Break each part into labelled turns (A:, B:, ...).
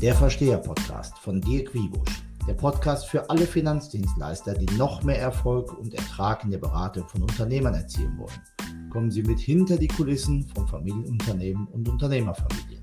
A: Der Versteher-Podcast von Dirk Wiebusch. Der Podcast für alle Finanzdienstleister, die noch mehr Erfolg und Ertrag in der Beratung von Unternehmern erzielen wollen. Kommen Sie mit hinter die Kulissen von Familienunternehmen und Unternehmerfamilien.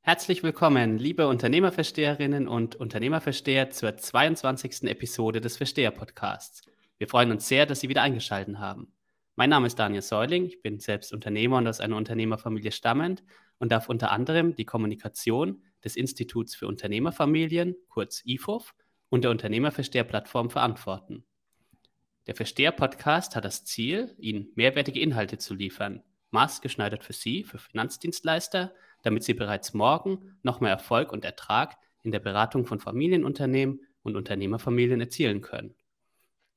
B: Herzlich willkommen, liebe Unternehmerversteherinnen und Unternehmerversteher, zur 22. Episode des Versteher-Podcasts. Wir freuen uns sehr, dass Sie wieder eingeschaltet haben. Mein Name ist Daniel Säuling, ich bin selbst Unternehmer und aus einer Unternehmerfamilie stammend und darf unter anderem die Kommunikation des Instituts für Unternehmerfamilien, kurz IFOF, und der Unternehmerversteher-Plattform verantworten. Der Versteher-Podcast hat das Ziel, Ihnen mehrwertige Inhalte zu liefern, maßgeschneidert für Sie, für Finanzdienstleister, damit Sie bereits morgen noch mehr Erfolg und Ertrag in der Beratung von Familienunternehmen und Unternehmerfamilien erzielen können.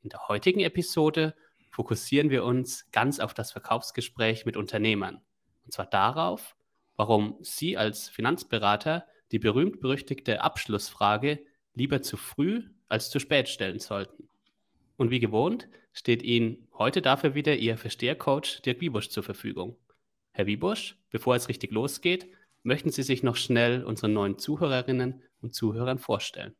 B: In der heutigen Episode fokussieren wir uns ganz auf das Verkaufsgespräch mit Unternehmern. Und zwar darauf, warum Sie als Finanzberater die berühmt-berüchtigte Abschlussfrage lieber zu früh als zu spät stellen sollten. Und wie gewohnt steht Ihnen heute dafür wieder Ihr Verstehercoach Dirk Wiebusch zur Verfügung. Herr Wiebusch, bevor es richtig losgeht, möchten Sie sich noch schnell unseren neuen Zuhörerinnen und Zuhörern vorstellen.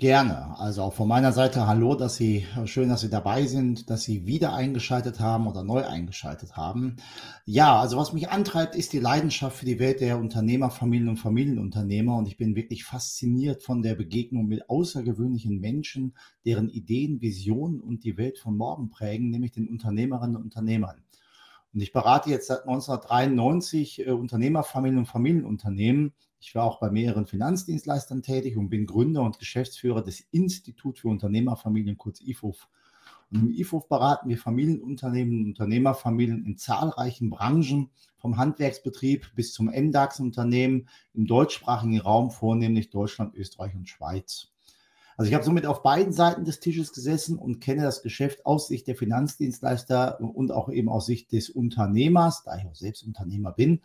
A: Gerne. Also auch von meiner Seite hallo, dass Sie, schön, dass Sie dabei sind, dass Sie wieder eingeschaltet haben oder neu eingeschaltet haben. Ja, also was mich antreibt, ist die Leidenschaft für die Welt der Unternehmer, Familien und Familienunternehmer. Und ich bin wirklich fasziniert von der Begegnung mit außergewöhnlichen Menschen, deren Ideen, Visionen und die Welt von morgen prägen, nämlich den Unternehmerinnen und Unternehmern. Und ich berate jetzt seit 1993 äh, Unternehmerfamilien und Familienunternehmen ich war auch bei mehreren Finanzdienstleistern tätig und bin Gründer und Geschäftsführer des Institut für Unternehmerfamilien, kurz IFUF. Und im IFUF beraten wir Familienunternehmen und Unternehmerfamilien in zahlreichen Branchen, vom Handwerksbetrieb bis zum MDAX-Unternehmen im deutschsprachigen Raum, vornehmlich Deutschland, Österreich und Schweiz. Also ich habe somit auf beiden Seiten des Tisches gesessen und kenne das Geschäft aus Sicht der Finanzdienstleister und auch eben aus Sicht des Unternehmers, da ich auch selbst Unternehmer bin.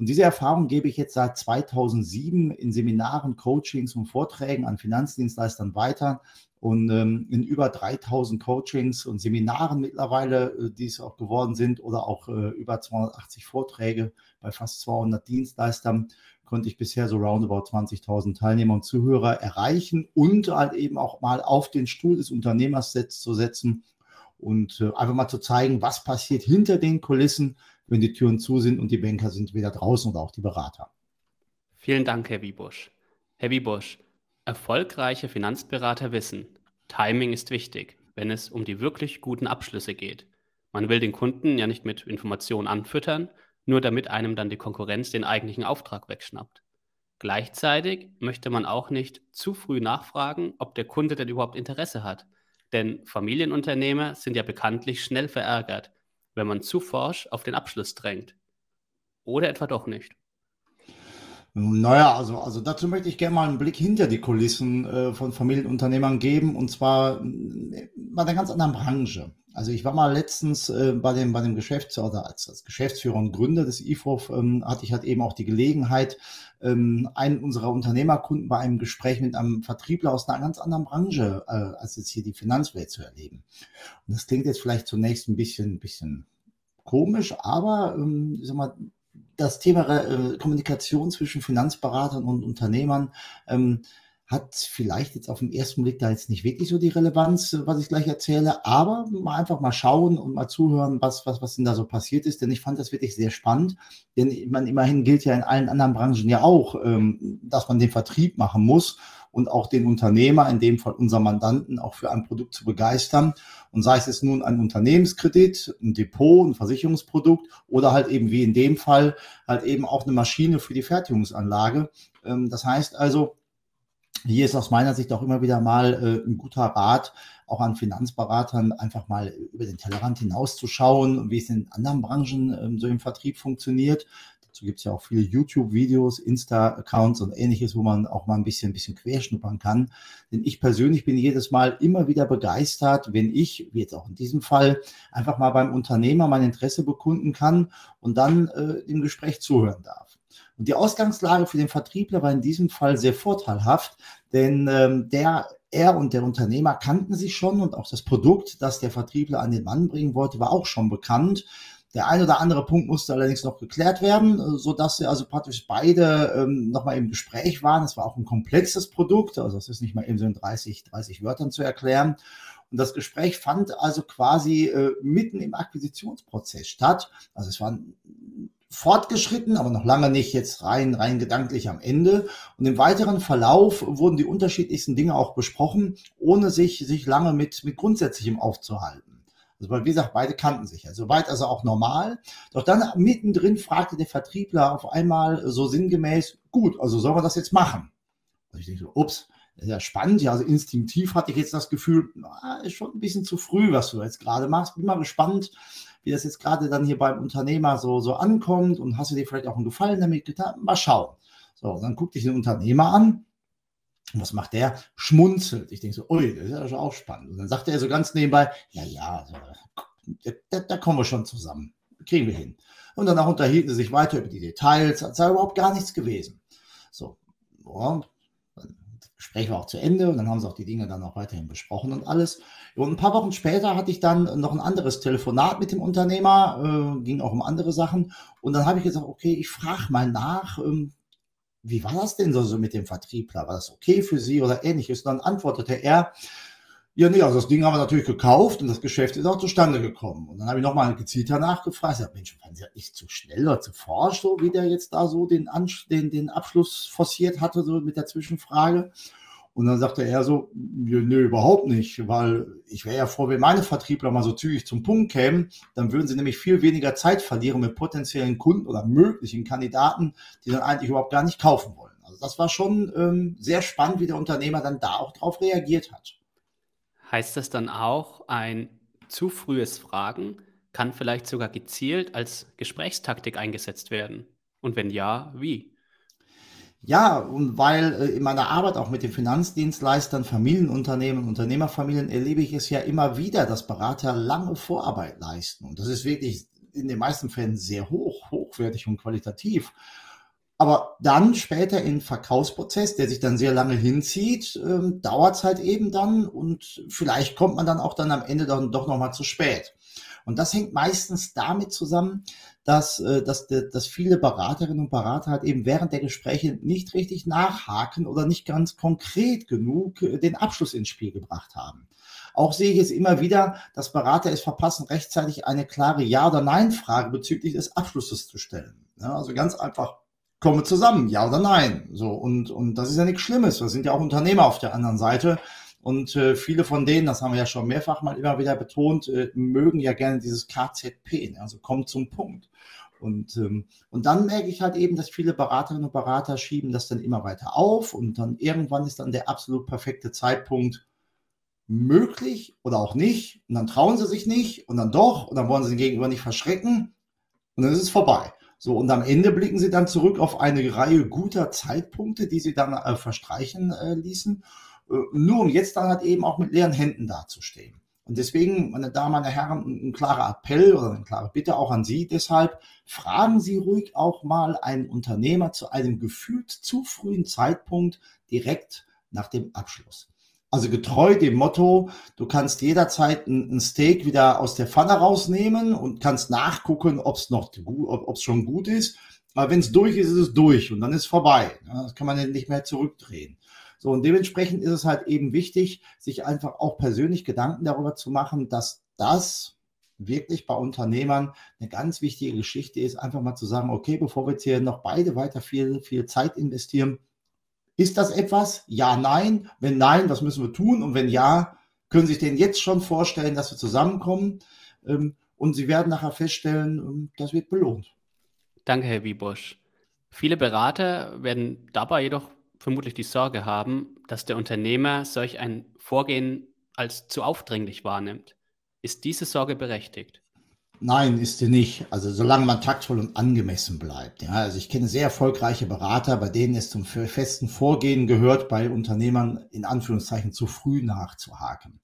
A: Und diese Erfahrung gebe ich jetzt seit 2007 in Seminaren, Coachings und Vorträgen an Finanzdienstleistern weiter und ähm, in über 3000 Coachings und Seminaren mittlerweile, äh, die es auch geworden sind, oder auch äh, über 280 Vorträge bei fast 200 Dienstleistern, konnte ich bisher so roundabout 20.000 Teilnehmer und Zuhörer erreichen und halt eben auch mal auf den Stuhl des Unternehmers zu setzen und äh, einfach mal zu zeigen, was passiert hinter den Kulissen, wenn die Türen zu sind und die Banker sind wieder draußen oder auch die Berater.
B: Vielen Dank, Herr Wiebusch. Herr Wiebusch, erfolgreiche Finanzberater wissen, Timing ist wichtig, wenn es um die wirklich guten Abschlüsse geht. Man will den Kunden ja nicht mit Informationen anfüttern, nur damit einem dann die Konkurrenz den eigentlichen Auftrag wegschnappt. Gleichzeitig möchte man auch nicht zu früh nachfragen, ob der Kunde denn überhaupt Interesse hat. Denn Familienunternehmer sind ja bekanntlich schnell verärgert, wenn man zu forsch auf den Abschluss drängt. Oder etwa doch nicht?
A: Naja, also, also dazu möchte ich gerne mal einen Blick hinter die Kulissen äh, von Familienunternehmern geben und zwar äh, bei einer ganz anderen Branche. Also ich war mal letztens äh, bei dem, bei dem Geschäftsführer, oder als, als Geschäftsführer und Gründer des IFOF, ähm, hatte ich halt eben auch die Gelegenheit, ähm, einen unserer Unternehmerkunden bei einem Gespräch mit einem Vertriebler aus einer ganz anderen Branche, äh, als jetzt hier die Finanzwelt zu erleben. Und das klingt jetzt vielleicht zunächst ein bisschen, ein bisschen komisch, aber ähm, ich sag mal, das Thema äh, Kommunikation zwischen Finanzberatern und Unternehmern ähm, hat vielleicht jetzt auf den ersten Blick da jetzt nicht wirklich so die Relevanz, was ich gleich erzähle, aber mal einfach mal schauen und mal zuhören, was, was, was denn da so passiert ist, denn ich fand das wirklich sehr spannend, denn man immerhin gilt ja in allen anderen Branchen ja auch, ähm, dass man den Vertrieb machen muss und auch den Unternehmer, in dem Fall unser Mandanten, auch für ein Produkt zu begeistern. Und sei es nun ein Unternehmenskredit, ein Depot, ein Versicherungsprodukt oder halt eben wie in dem Fall halt eben auch eine Maschine für die Fertigungsanlage. Ähm, das heißt also, hier ist aus meiner Sicht auch immer wieder mal äh, ein guter Rat, auch an Finanzberatern einfach mal über den Tellerrand hinauszuschauen, wie es in anderen Branchen ähm, so im Vertrieb funktioniert. Dazu gibt es ja auch viele YouTube-Videos, Insta-Accounts und ähnliches, wo man auch mal ein bisschen, ein bisschen querschnuppern kann. Denn ich persönlich bin jedes Mal immer wieder begeistert, wenn ich, wie jetzt auch in diesem Fall, einfach mal beim Unternehmer mein Interesse bekunden kann und dann äh, im Gespräch zuhören darf. Und die Ausgangslage für den Vertriebler war in diesem Fall sehr vorteilhaft, denn ähm, der er und der Unternehmer kannten sich schon und auch das Produkt, das der Vertriebler an den Mann bringen wollte, war auch schon bekannt. Der ein oder andere Punkt musste allerdings noch geklärt werden, äh, so dass sie also praktisch beide ähm, nochmal im Gespräch waren. Es war auch ein komplexes Produkt, also es ist nicht mal eben so in 30, 30 Wörtern zu erklären. Und das Gespräch fand also quasi äh, mitten im Akquisitionsprozess statt. Also es war fortgeschritten, aber noch lange nicht jetzt rein, rein gedanklich am Ende. Und im weiteren Verlauf wurden die unterschiedlichsten Dinge auch besprochen, ohne sich, sich lange mit, mit Grundsätzlichem aufzuhalten. Also, wie gesagt, beide kannten sich. Also, weit also auch normal. Doch dann mittendrin fragte der Vertriebler auf einmal so sinngemäß, gut, also sollen wir das jetzt machen? Also ich denke so, ups, das ist ja spannend. Ja, also instinktiv hatte ich jetzt das Gefühl, na, ist schon ein bisschen zu früh, was du jetzt gerade machst. Bin mal gespannt, wie das jetzt gerade dann hier beim Unternehmer so, so ankommt und hast du dir vielleicht auch einen Gefallen damit getan? Mal schauen. So, dann guck dich den Unternehmer an. Was macht der? Schmunzelt. Ich denke so, ui, das ist ja auch spannend. Und dann sagt er so ganz nebenbei, ja, ja, da, da kommen wir schon zusammen. Kriegen wir hin. Und danach unterhielten sie sich weiter über die Details, als sei überhaupt gar nichts gewesen. So, und Gespräch war auch zu Ende und dann haben sie auch die Dinge dann auch weiterhin besprochen und alles. Und ein paar Wochen später hatte ich dann noch ein anderes Telefonat mit dem Unternehmer, äh, ging auch um andere Sachen. Und dann habe ich gesagt, okay, ich frage mal nach, ähm, wie war das denn so, so mit dem Vertriebler? War das okay für Sie oder ähnliches? Und dann antwortete er, ja, nee, also das Ding haben wir natürlich gekauft und das Geschäft ist auch zustande gekommen. Und dann habe ich nochmal gezielter nachgefragt. Ich sage, Mensch, waren Sie nicht zu schnell oder zu forsch, so wie der jetzt da so den, den, den Abschluss forciert hatte, so mit der Zwischenfrage. Und dann sagte er so, nö überhaupt nicht, weil ich wäre ja froh, wenn meine Vertriebler mal so zügig zum Punkt kämen, dann würden sie nämlich viel weniger Zeit verlieren mit potenziellen Kunden oder möglichen Kandidaten, die dann eigentlich überhaupt gar nicht kaufen wollen. Also das war schon ähm, sehr spannend, wie der Unternehmer dann da auch drauf reagiert hat.
B: Heißt das dann auch, ein zu frühes Fragen kann vielleicht sogar gezielt als Gesprächstaktik eingesetzt werden? Und wenn ja, wie?
A: Ja, und weil äh, in meiner Arbeit auch mit den Finanzdienstleistern, Familienunternehmen, Unternehmerfamilien erlebe ich es ja immer wieder, dass Berater lange Vorarbeit leisten. Und das ist wirklich in den meisten Fällen sehr hoch, hochwertig und qualitativ. Aber dann später im Verkaufsprozess, der sich dann sehr lange hinzieht, ähm, dauert es halt eben dann und vielleicht kommt man dann auch dann am Ende dann doch nochmal zu spät. Und das hängt meistens damit zusammen, dass, äh, dass, dass viele Beraterinnen und Berater halt eben während der Gespräche nicht richtig nachhaken oder nicht ganz konkret genug äh, den Abschluss ins Spiel gebracht haben. Auch sehe ich es immer wieder, dass Berater es verpassen, rechtzeitig eine klare Ja- oder Nein-Frage bezüglich des Abschlusses zu stellen. Ja, also ganz einfach, kommen wir zusammen, ja oder nein. So, und, und das ist ja nichts Schlimmes. Wir sind ja auch Unternehmer auf der anderen Seite. Und äh, viele von denen, das haben wir ja schon mehrfach mal immer wieder betont, äh, mögen ja gerne dieses KZP, ne? also kommt zum Punkt. Und, ähm, und dann merke ich halt eben, dass viele Beraterinnen und Berater schieben das dann immer weiter auf und dann irgendwann ist dann der absolut perfekte Zeitpunkt möglich oder auch nicht. Und dann trauen sie sich nicht und dann doch und dann wollen sie den Gegenüber nicht verschrecken und dann ist es vorbei. So, und am Ende blicken sie dann zurück auf eine Reihe guter Zeitpunkte, die sie dann äh, verstreichen äh, ließen, äh, nur um jetzt dann halt eben auch mit leeren Händen dazustehen. Und deswegen, meine Damen, meine Herren, ein, ein klarer Appell oder eine klare Bitte auch an Sie deshalb, fragen Sie ruhig auch mal einen Unternehmer zu einem gefühlt zu frühen Zeitpunkt direkt nach dem Abschluss. Also getreu dem Motto, du kannst jederzeit ein, Steak wieder aus der Pfanne rausnehmen und kannst nachgucken, ob es noch ob es schon gut ist. Aber wenn es durch ist, ist es durch und dann ist vorbei. Das kann man nicht mehr zurückdrehen. So, und dementsprechend ist es halt eben wichtig, sich einfach auch persönlich Gedanken darüber zu machen, dass das wirklich bei Unternehmern eine ganz wichtige Geschichte ist, einfach mal zu sagen, okay, bevor wir jetzt hier noch beide weiter viel, viel Zeit investieren, ist das etwas? Ja, nein. Wenn nein, was müssen wir tun? Und wenn ja, können Sie sich denn jetzt schon vorstellen, dass wir zusammenkommen? Ähm, und Sie werden nachher feststellen, ähm, das wird belohnt.
B: Danke, Herr Wiebusch. Viele Berater werden dabei jedoch vermutlich die Sorge haben, dass der Unternehmer solch ein Vorgehen als zu aufdringlich wahrnimmt. Ist diese Sorge berechtigt?
A: Nein, ist sie nicht. Also solange man taktvoll und angemessen bleibt. Ja, also ich kenne sehr erfolgreiche Berater, bei denen es zum festen Vorgehen gehört, bei Unternehmern in Anführungszeichen zu früh nachzuhaken.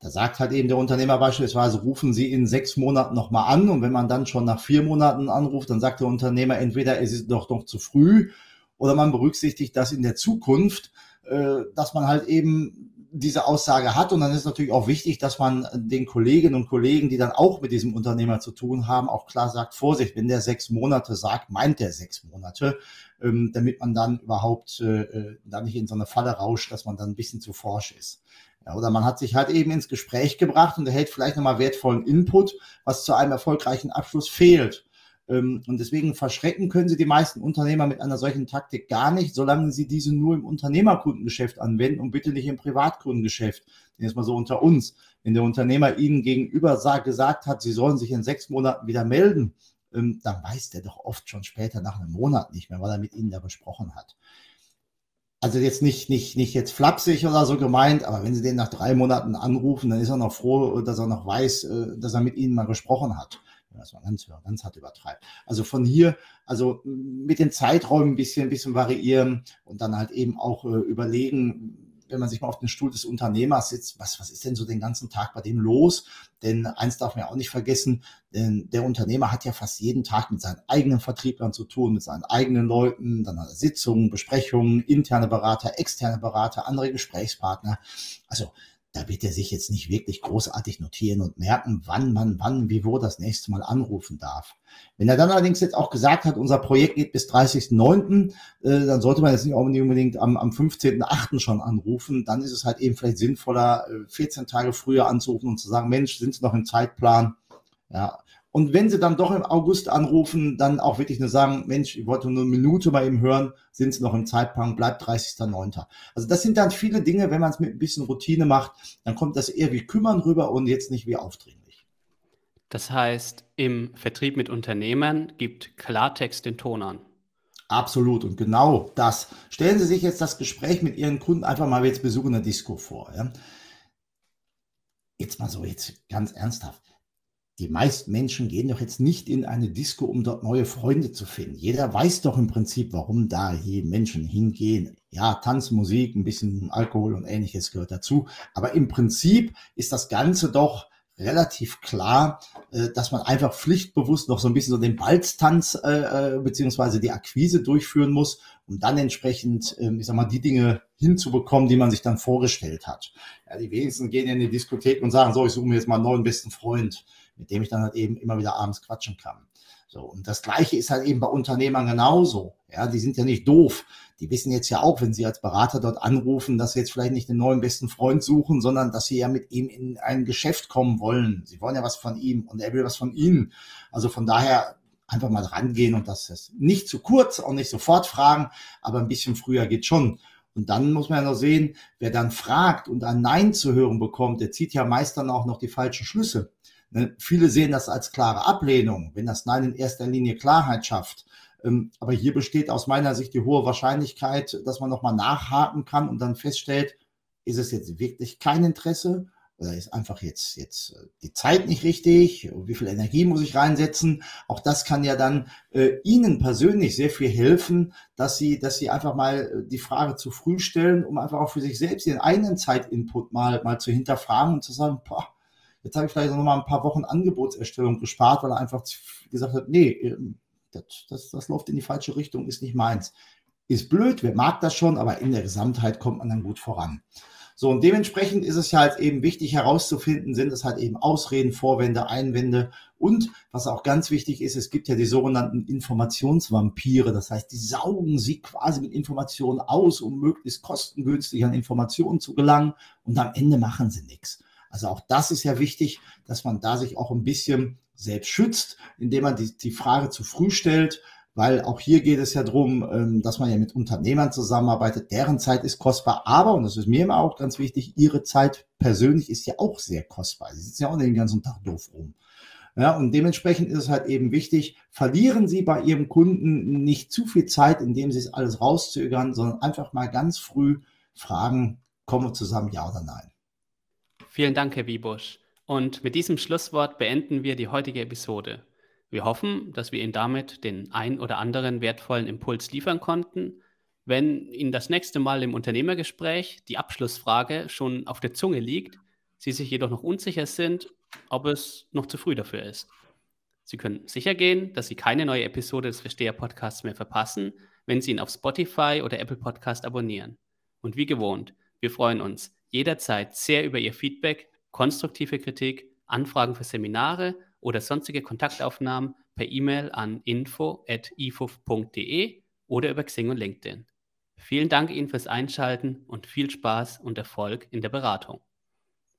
A: Da sagt halt eben der Unternehmer beispielsweise, rufen Sie in sechs Monaten nochmal an und wenn man dann schon nach vier Monaten anruft, dann sagt der Unternehmer entweder es ist doch noch zu früh oder man berücksichtigt das in der Zukunft, äh, dass man halt eben diese Aussage hat. Und dann ist natürlich auch wichtig, dass man den Kolleginnen und Kollegen, die dann auch mit diesem Unternehmer zu tun haben, auch klar sagt, Vorsicht, wenn der sechs Monate sagt, meint der sechs Monate, ähm, damit man dann überhaupt äh, äh, da nicht in so eine Falle rauscht, dass man dann ein bisschen zu forsch ist. Ja, oder man hat sich halt eben ins Gespräch gebracht und erhält vielleicht nochmal wertvollen Input, was zu einem erfolgreichen Abschluss fehlt. Ähm, und deswegen verschrecken können Sie die meisten Unternehmer mit einer solchen Taktik gar nicht, solange Sie diese nur im Unternehmerkundengeschäft anwenden und bitte nicht im Privatkundengeschäft. Jetzt mal so unter uns. Wenn der Unternehmer Ihnen gegenüber gesagt hat, Sie sollen sich in sechs Monaten wieder melden, ähm, dann weiß der doch oft schon später nach einem Monat nicht mehr, weil er mit Ihnen da besprochen hat. Also jetzt nicht, nicht, nicht jetzt flapsig oder so gemeint, aber wenn Sie den nach drei Monaten anrufen, dann ist er noch froh, dass er noch weiß, äh, dass er mit Ihnen mal gesprochen hat das man ganz, ganz hart übertreibt. Also von hier, also mit den Zeiträumen ein bisschen, ein bisschen variieren und dann halt eben auch äh, überlegen, wenn man sich mal auf den Stuhl des Unternehmers sitzt, was, was ist denn so den ganzen Tag bei dem los? Denn eins darf man ja auch nicht vergessen, denn der Unternehmer hat ja fast jeden Tag mit seinen eigenen Vertrieblern zu tun, mit seinen eigenen Leuten, dann hat er Sitzungen, Besprechungen, interne Berater, externe Berater, andere Gesprächspartner. Also da wird er sich jetzt nicht wirklich großartig notieren und merken, wann man, wann, wie, wo das nächste Mal anrufen darf. Wenn er dann allerdings jetzt auch gesagt hat, unser Projekt geht bis 30.09., äh, dann sollte man jetzt nicht unbedingt am, am 15.08. schon anrufen. Dann ist es halt eben vielleicht sinnvoller, 14 äh, Tage früher anzurufen und zu sagen, Mensch, sind Sie noch im Zeitplan? Ja, und wenn sie dann doch im August anrufen, dann auch wirklich nur sagen, Mensch, ich wollte nur eine Minute bei ihm hören, sind sie noch im Zeitplan, bleibt 30.09. Also das sind dann viele Dinge, wenn man es mit ein bisschen Routine macht, dann kommt das eher wie kümmern rüber und jetzt nicht wie aufdringlich.
B: Das heißt, im Vertrieb mit Unternehmern gibt Klartext den Ton an.
A: Absolut. Und genau das. Stellen Sie sich jetzt das Gespräch mit Ihren Kunden einfach mal jetzt besuchen der Disco vor. Ja? Jetzt mal so, jetzt ganz ernsthaft die meisten Menschen gehen doch jetzt nicht in eine Disco, um dort neue Freunde zu finden. Jeder weiß doch im Prinzip, warum da hier Menschen hingehen. Ja, Tanzmusik, ein bisschen Alkohol und ähnliches gehört dazu. Aber im Prinzip ist das Ganze doch relativ klar, äh, dass man einfach pflichtbewusst noch so ein bisschen so den Balztanz äh, äh beziehungsweise die Akquise durchführen muss, um dann entsprechend, äh, ich sag mal, die Dinge hinzubekommen, die man sich dann vorgestellt hat. Ja, die wenigsten gehen in die Diskothek und sagen, so, ich suche mir jetzt mal einen neuen besten Freund mit dem ich dann halt eben immer wieder abends quatschen kann. So, und das Gleiche ist halt eben bei Unternehmern genauso. Ja, die sind ja nicht doof. Die wissen jetzt ja auch, wenn sie als Berater dort anrufen, dass sie jetzt vielleicht nicht den neuen besten Freund suchen, sondern dass sie ja mit ihm in ein Geschäft kommen wollen. Sie wollen ja was von ihm und er will was von ihnen. Also von daher einfach mal rangehen und das ist nicht zu kurz, auch nicht sofort fragen, aber ein bisschen früher geht schon. Und dann muss man ja noch sehen, wer dann fragt und ein Nein zu hören bekommt, der zieht ja meist dann auch noch die falschen Schlüsse. Ne, viele sehen das als klare Ablehnung, wenn das Nein in erster Linie Klarheit schafft. Ähm, aber hier besteht aus meiner Sicht die hohe Wahrscheinlichkeit, dass man nochmal nachhaken kann und dann feststellt, ist es jetzt wirklich kein Interesse oder ist einfach jetzt, jetzt äh, die Zeit nicht richtig? Wie viel Energie muss ich reinsetzen? Auch das kann ja dann äh, Ihnen persönlich sehr viel helfen, dass Sie, dass Sie einfach mal äh, die Frage zu früh stellen, um einfach auch für sich selbst Ihren eigenen Zeitinput mal, mal zu hinterfragen und zu sagen, boah, Jetzt habe ich vielleicht noch mal ein paar Wochen Angebotserstellung gespart, weil er einfach gesagt hat, nee, ähm, das, das, das läuft in die falsche Richtung, ist nicht meins. Ist blöd, wer mag das schon, aber in der Gesamtheit kommt man dann gut voran. So, und dementsprechend ist es ja halt eben wichtig herauszufinden, sind es halt eben Ausreden, Vorwände, Einwände und was auch ganz wichtig ist, es gibt ja die sogenannten Informationsvampire, das heißt, die saugen sie quasi mit Informationen aus, um möglichst kostengünstig an Informationen zu gelangen und am Ende machen sie nichts. Also auch das ist ja wichtig, dass man da sich auch ein bisschen selbst schützt, indem man die, die Frage zu früh stellt, weil auch hier geht es ja darum, ähm, dass man ja mit Unternehmern zusammenarbeitet, deren Zeit ist kostbar, aber, und das ist mir immer auch ganz wichtig, ihre Zeit persönlich ist ja auch sehr kostbar. Sie sitzen ja auch den ganzen Tag doof rum. Ja, und dementsprechend ist es halt eben wichtig, verlieren Sie bei Ihrem Kunden nicht zu viel Zeit, indem Sie es alles rauszögern, sondern einfach mal ganz früh fragen, kommen wir zusammen, ja oder nein.
B: Vielen Dank, Herr Wiebusch. Und mit diesem Schlusswort beenden wir die heutige Episode. Wir hoffen, dass wir Ihnen damit den ein oder anderen wertvollen Impuls liefern konnten. Wenn Ihnen das nächste Mal im Unternehmergespräch die Abschlussfrage schon auf der Zunge liegt, Sie sich jedoch noch unsicher sind, ob es noch zu früh dafür ist. Sie können sicher gehen, dass Sie keine neue Episode des Versteher-Podcasts mehr verpassen, wenn Sie ihn auf Spotify oder Apple Podcast abonnieren. Und wie gewohnt, wir freuen uns, jederzeit sehr über Ihr Feedback, konstruktive Kritik, Anfragen für Seminare oder sonstige Kontaktaufnahmen per E-Mail an info.ifuf.de oder über Xing und LinkedIn. Vielen Dank Ihnen fürs Einschalten und viel Spaß und Erfolg in der Beratung.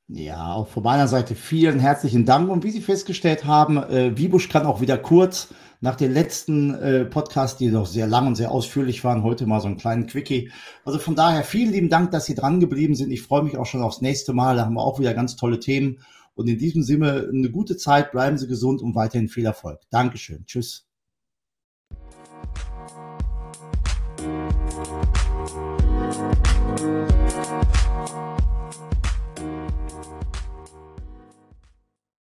A: Ja, auch von meiner Seite vielen herzlichen Dank. Und wie Sie festgestellt haben, äh, Wibusch kann auch wieder kurz nach den letzten äh, Podcasts, die doch sehr lang und sehr ausführlich waren, heute mal so einen kleinen Quickie. Also von daher vielen lieben Dank, dass Sie dran geblieben sind. Ich freue mich auch schon aufs nächste Mal. Da haben wir auch wieder ganz tolle Themen. Und in diesem Sinne eine gute Zeit, bleiben Sie gesund und weiterhin viel Erfolg. Dankeschön. Tschüss.